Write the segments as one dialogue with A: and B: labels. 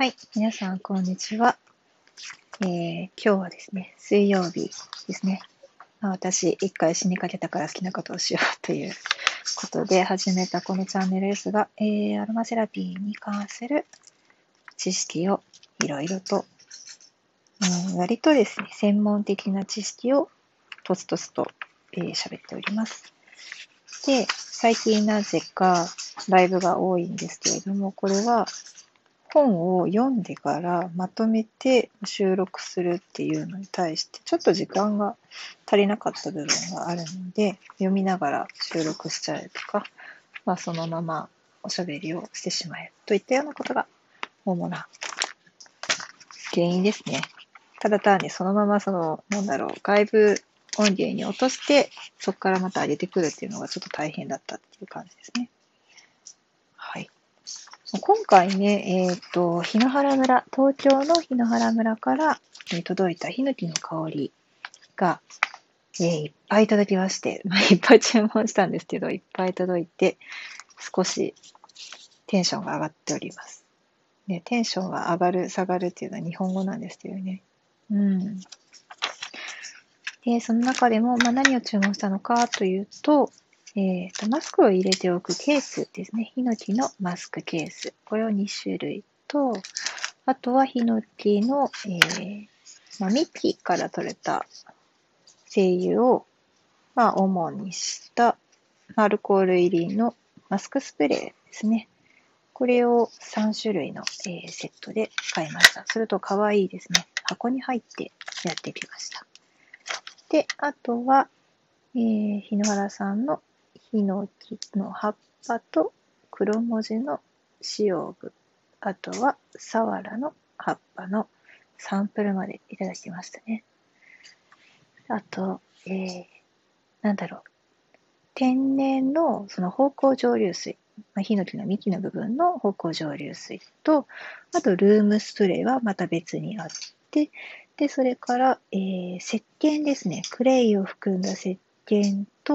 A: はい、皆さん、こんにちは。えー、今日はですね、水曜日ですね。ま、私、一回死にかけたから好きなことをしようということで始めたこのチャンネルですが、えー、アロマセラピーに関する知識をいろいろと、うん、割とですね、専門的な知識をとつとつと喋、えー、っております。で、最近なぜかライブが多いんですけれども、これは本を読んでからまとめて収録するっていうのに対してちょっと時間が足りなかった部分があるので読みながら収録しちゃえとか、まあ、そのままおしゃべりをしてしまえといったようなことが主な原因ですね。ただ単にそのままその、なんだろう、外部音源に落として、そこからまた上げてくるっていうのがちょっと大変だったっていう感じですね。今回ね、えっ、ー、と、日野原村、東京の日野原村から、え、届いたヒノキの香りが、えー、いっぱい届きまして、まあ、いっぱい注文したんですけど、いっぱい届いて、少しテンションが上がっております。ね、テンションが上がる、下がるっていうのは日本語なんですけどね。うん。で、その中でも、まあ、何を注文したのかというと、えーと、マスクを入れておくケースですね。ヒノキのマスクケース。これを2種類と、あとはヒノキの、えーまあ、幹から取れた精油を、まあ、主にしたアルコール入りのマスクスプレーですね。これを3種類の、えー、セットで買いました。すると可愛いですね。箱に入ってやってきました。で、あとは、えー、日野原さんのヒノキの葉っぱと黒文字の使用部、あとはサワラの葉っぱのサンプルまでいただきましたね。あと、えー、なんだろう。天然のその芳香蒸留水、まあ、ヒノキの幹の部分の芳香蒸留水と、あとルームスプレーはまた別にあって、で、それから、えー、石鹸ですね。クレイを含んだ石鹸と、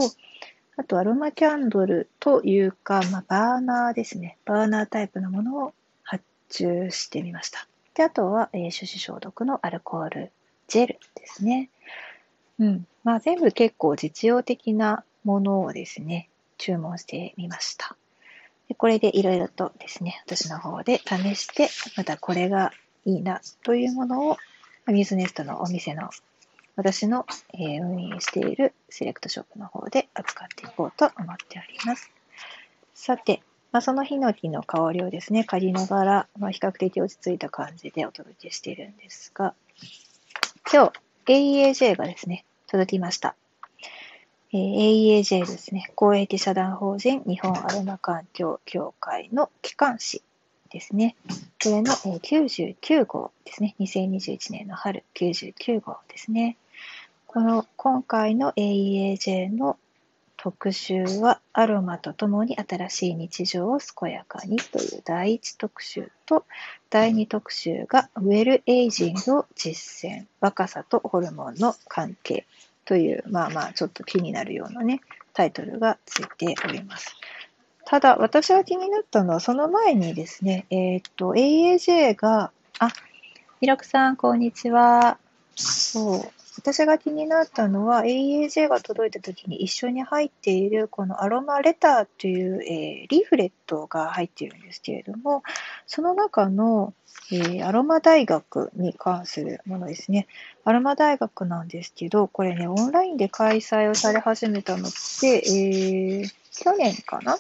A: あとアロマキャンドルというか、まあ、バーナーですね。バーナータイプのものを発注してみました。で、あとは、えー、手指消毒のアルコールジェルですね。うん。まあ、全部結構実用的なものをですね、注文してみました。でこれでいろいろとですね、私の方で試して、またこれがいいなというものを、ミズネストのお店の私の、え運営しているセレクトショップの方で扱っていこうと思っております。さて、まあ、そのヒノキの香りをですね、借りながら、まあ、比較的落ち着いた感じでお届けしているんですが、今日、AEAJ がですね、届きました。えー、AEAJ ですね、公益社団法人日本アロマ環境協会の機関誌ですね。これの99号ですね。2021年の春99号ですね。この今回の AEAJ の特集は、アロマとともに新しい日常を健やかにという第1特集と、第2特集がウェルエイジングを実践、若さとホルモンの関係という、まあまあちょっと気になるようなね、タイトルがついております。ただ、私が気になったのは、その前にですね、えっ、と、AAJ が、あ、ひろくさん、こんにちは。そう。私が気になったのは AEJ が届いた時に一緒に入っているこのアロマレターという、えー、リーフレットが入っているんですけれども、その中の、えー、アロマ大学に関するものですね。アロマ大学なんですけど、これね、オンラインで開催をされ始めたのって、えー、去年かな？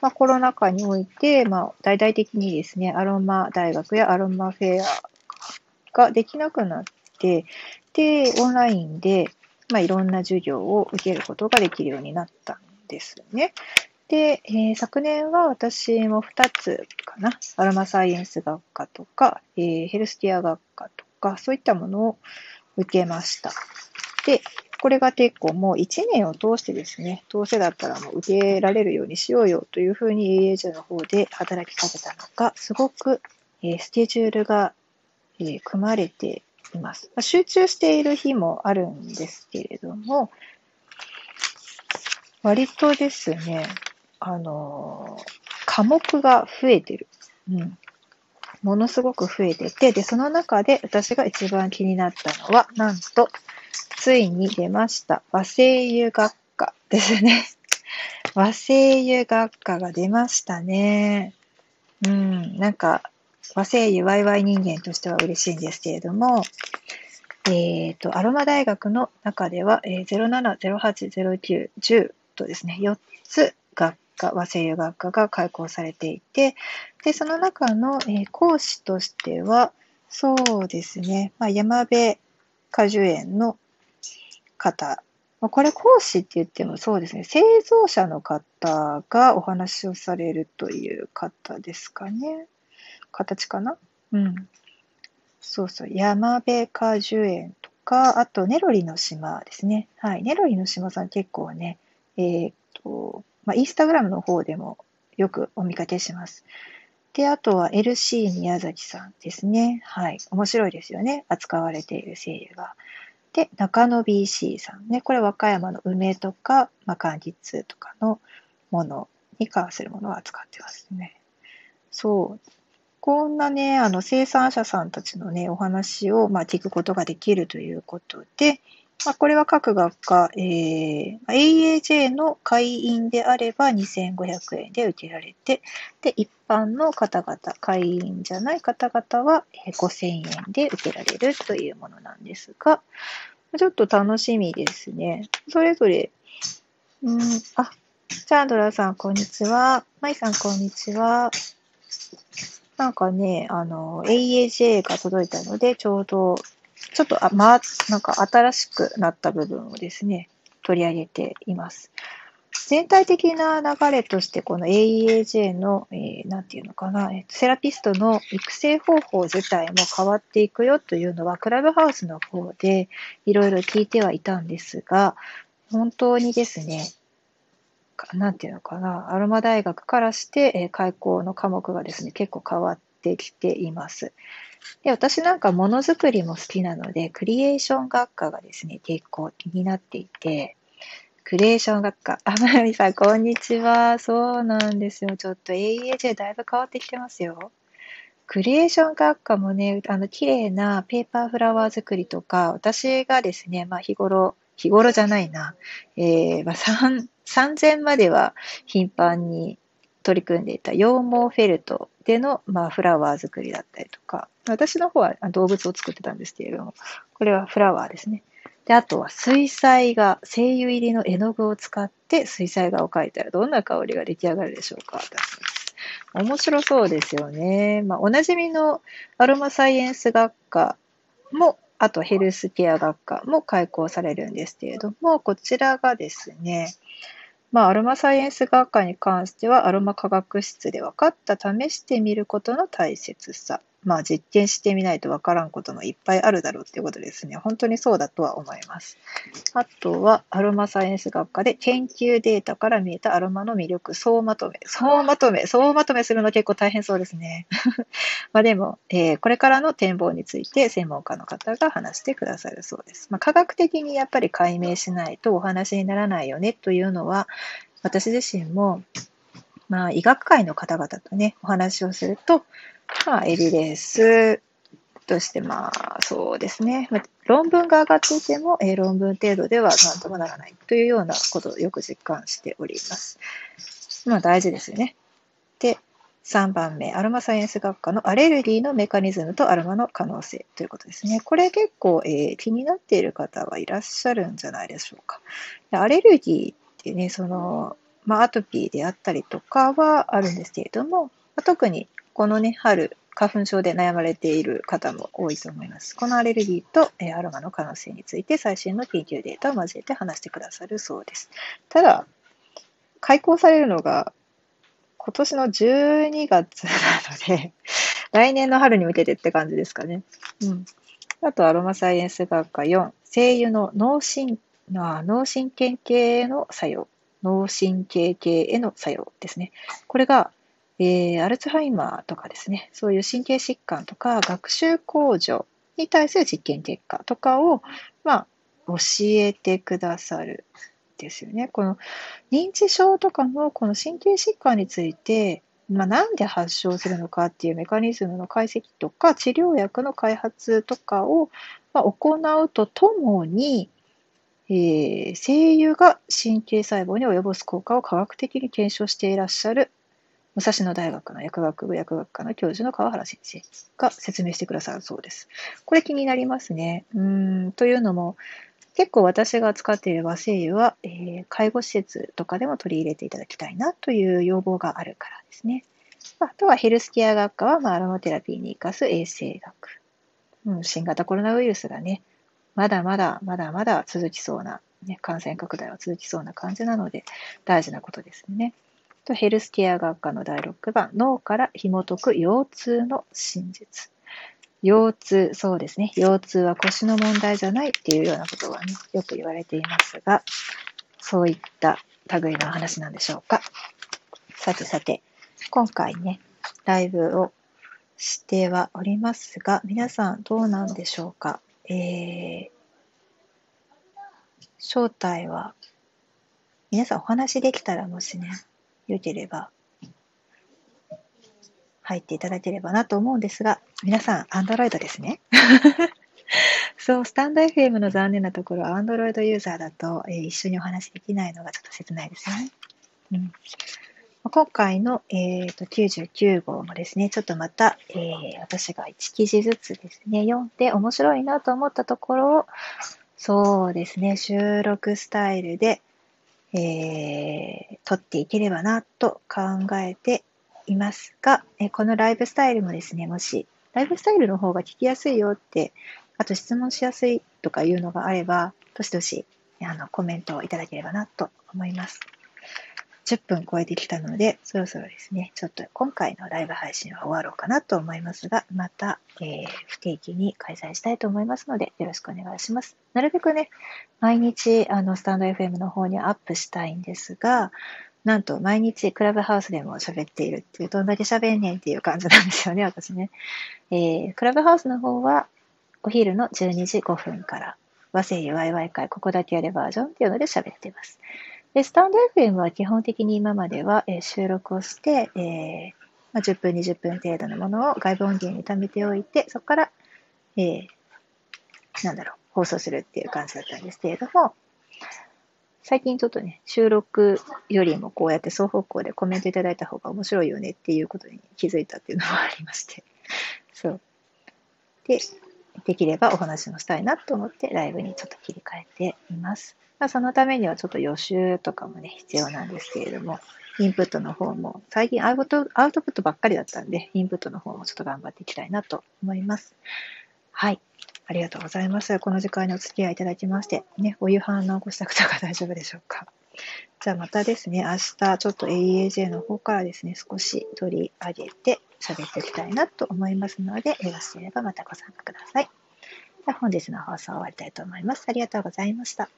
A: まあ、コロナ禍において、まあ、大々的にですね、アロマ大学やアロマフェアができなくなって、で、オンラインで、まあ、いろんな授業を受けることができるようになったんですね。で、えー、昨年は私も2つかな、アロマサイエンス学科とか、えー、ヘルスケア学科とか、そういったものを受けました。で、これが結構もう1年を通してですね、どうせだったらもう受けられるようにしようよというふうに AAJ の方で働きかけたのが、すごく、えー、スケジュールが、えー、組まれています。集中している日もあるんですけれども、割とですね、あの、科目が増えてる。うん。ものすごく増えてて、で、その中で私が一番気になったのは、なんと、ついに出ました。和声優学科ですね。和声優学科が出ましたね。うん、なんか、和声優ワイワイ人間としては嬉しいんですけれども、えっ、ー、と、アロマ大学の中では、えー、07、08、09、10とですね、4つ学科、和声優学科が開講されていて、で、その中の、えー、講師としては、そうですね、まあ、山辺果樹園の方、これ講師って言ってもそうですね、製造者の方がお話をされるという方ですかね。形かな？うん。そうそう、山辺果樹園とか、あとネロリの島ですね。はい、ネロリの島さん結構ね、えー、っと、まあ、インスタグラムの方でもよくお見かけします。で、あとは LC 宮崎さんですね。はい。面白いですよね。扱われている声優が。で、中野 BC さんね。これ和歌山の梅とか、まあ、柑橘とかのものに関するものを扱ってますね。そう。こんなね、あの生産者さんたちのね、お話を、まあ、聞くことができるということで、まあ、これは各学科、えー、AAJ の会員であれば2500円で受けられて、で、一般の方々、会員じゃない方々は5000円で受けられるというものなんですが、ちょっと楽しみですね。それぞれ、うん、あ、チャンドラさん、こんにちは。マイさん、こんにちは。なんかね、あの、AAJ が届いたので、ちょうど、ちょっと、あ、まあ、なんか新しくなった部分をですね、取り上げています。全体的な流れとして、この AEAJ の、えー、なんていうのかな、セラピストの育成方法自体も変わっていくよというのは、クラブハウスの方でいろいろ聞いてはいたんですが、本当にですね、なんていうのかな、アロマ大学からして、えー、開講の科目がですね、結構変わってきています。で、私なんかものづくりも好きなので、クリエーション学科がですね、結構気になっていて、クリエーション学科。あ、まなみさん、こんにちは。そうなんですよ。ちょっと AEAJ だいぶ変わってきてますよ。クリエーション学科もね、あの、綺麗なペーパーフラワー作りとか、私がですね、まあ日頃、日頃じゃないな、えー、まあ、3000までは頻繁に取り組んでいた羊毛フェルトでの、まあ、フラワー作りだったりとか、私の方は動物を作ってたんですけれども、これはフラワーですね。で、あとは水彩画、精油入りの絵の具を使って水彩画を描いたらどんな香りが出来上がるでしょうか面白そうですよね。まあ、おなじみのアロマサイエンス学科も、あとヘルスケア学科も開講されるんですけれども、こちらがですね、まあ、アロマサイエンス学科に関しては、アロマ科学室で分かった試してみることの大切さ。まあ実験してみないとわからんこともいっぱいあるだろうっていうことですね。本当にそうだとは思います。あとはアロマサイエンス学科で研究データから見えたアロマの魅力、総まとめ。総まとめ、総まとめするの結構大変そうですね。まあでも、えー、これからの展望について専門家の方が話してくださるそうです。まあ、科学的にやっぱり解明しないとお話にならないよねというのは、私自身もまあ、医学界の方々とね、お話をすると、まあ、エビデンスとして、まあ、そうですね。まあ論文が上がっていても、えー、論文程度では何ともならないというようなことをよく実感しております。まあ、大事ですよね。で、3番目、アロマサイエンス学科のアレルギーのメカニズムとアロマの可能性ということですね。これ結構、えー、気になっている方はいらっしゃるんじゃないでしょうか。アレルギーってね、その、まあ、アトピーであったりとかはあるんですけれども、特にこのね、春、花粉症で悩まれている方も多いと思います。このアレルギーと、えアロマの可能性について最新の研究データを交えて話してくださるそうです。ただ、開講されるのが今年の12月なので、来年の春に向けてって感じですかね。うん。あと、アロマサイエンス学科4、精油の脳神脳神経系の作用。脳神経系への作用ですね。これがえー、アルツハイマーとかですね、そういう神経疾患とか学習向上に対する実験結果とかを、まあ、教えてくださるですよね。この認知症とかのこの神経疾患について、まあ、なんで発症するのかっていうメカニズムの解析とか、治療薬の開発とかを、ま、行うとともに、えー、声優が神経細胞に及ぼす効果を科学的に検証していらっしゃる武蔵野大学の薬学部薬学科の教授の川原先生が説明してくださるそうです。これ気になりますね。うんというのも、結構私が使っている和精油は、えー、介護施設とかでも取り入れていただきたいなという要望があるからですね。あとはヘルスケア学科は、まあ、アロマテラピーに生かす衛生学。うん、新型コロナウイルスがね、まだまだまだまだ続きそうな、ね、感染拡大は続きそうな感じなので、大事なことですね。とヘルスケア学科の第6番、脳から紐解く腰痛の真実。腰痛、そうですね。腰痛は腰の問題じゃないっていうようなことはね、よく言われていますが、そういった類の話なんでしょうか。さてさて、今回ね、ライブをしてはおりますが、皆さんどうなんでしょうか？えー、正体は、皆さんお話できたらもしね、良ければ入っていただければなと思うんですが、皆さん、アンドロイドですね。そう、スタンド FM の残念なところ、アンドロイドユーザーだと、えー、一緒にお話できないのがちょっと切ないですよね。うん、今回の、えーと、99号もですね、ちょっとまた、えー、私が1記事ずつですね、読んで面白いなと思ったところを、そうですね、収録スタイルで、えー、撮っていければなと考えていますが、えこのライブスタイルもですね、もし、ライブスタイルの方が聞きやすいよって、あと質問しやすいとかいうのがあれば、どしどしあのコメントをいただければなと思います。10分超えてきたので、そろそろですね、ちょっと今回のライブ配信は終わろうかなと思いますが、また、えー、不定期に開催したいと思いますので、よろしくお願いします。なるべくね、毎日、あの、スタンド FM の方にアップしたいんですが、なんと毎日クラブハウスでも喋っているっていう、どんだけ喋んねんっていう感じなんですよね、私ね。えー、クラブハウスの方は、お昼の12時5分から、和製油ワイワイ会、ここだけやるバージョンっていうので喋っています。で、スタンド FM は基本的に今までは、えー、収録をして、えーまあ、10分、20分程度のものを外部音源に貯めておいて、そこから、えー、なんだろう、放送するっていう感じだったんですけれども、最近ちょっとね、収録よりもこうやって双方向でコメントいただいた方が面白いよねっていうことに気づいたっていうのもありまして。そう。で、できればお話もしたいなと思ってライブにちょっと切り替えています。まあ、そのためにはちょっと予習とかもね、必要なんですけれども、インプットの方も、最近アウトアウトプットばっかりだったんで、インプットの方もちょっと頑張っていきたいなと思います。はい。ありがとうございます。この時間にお付き合いいただきまして、ね、お夕飯のご支度とか大丈夫でしょうか。じゃあまたですね、明日ちょっと AEAJ の方からですね、少し取り上げて喋っていきたいなと思いますので、よろしければまたご参加ください。じゃあ本日の放送終わりたいと思います。ありがとうございました。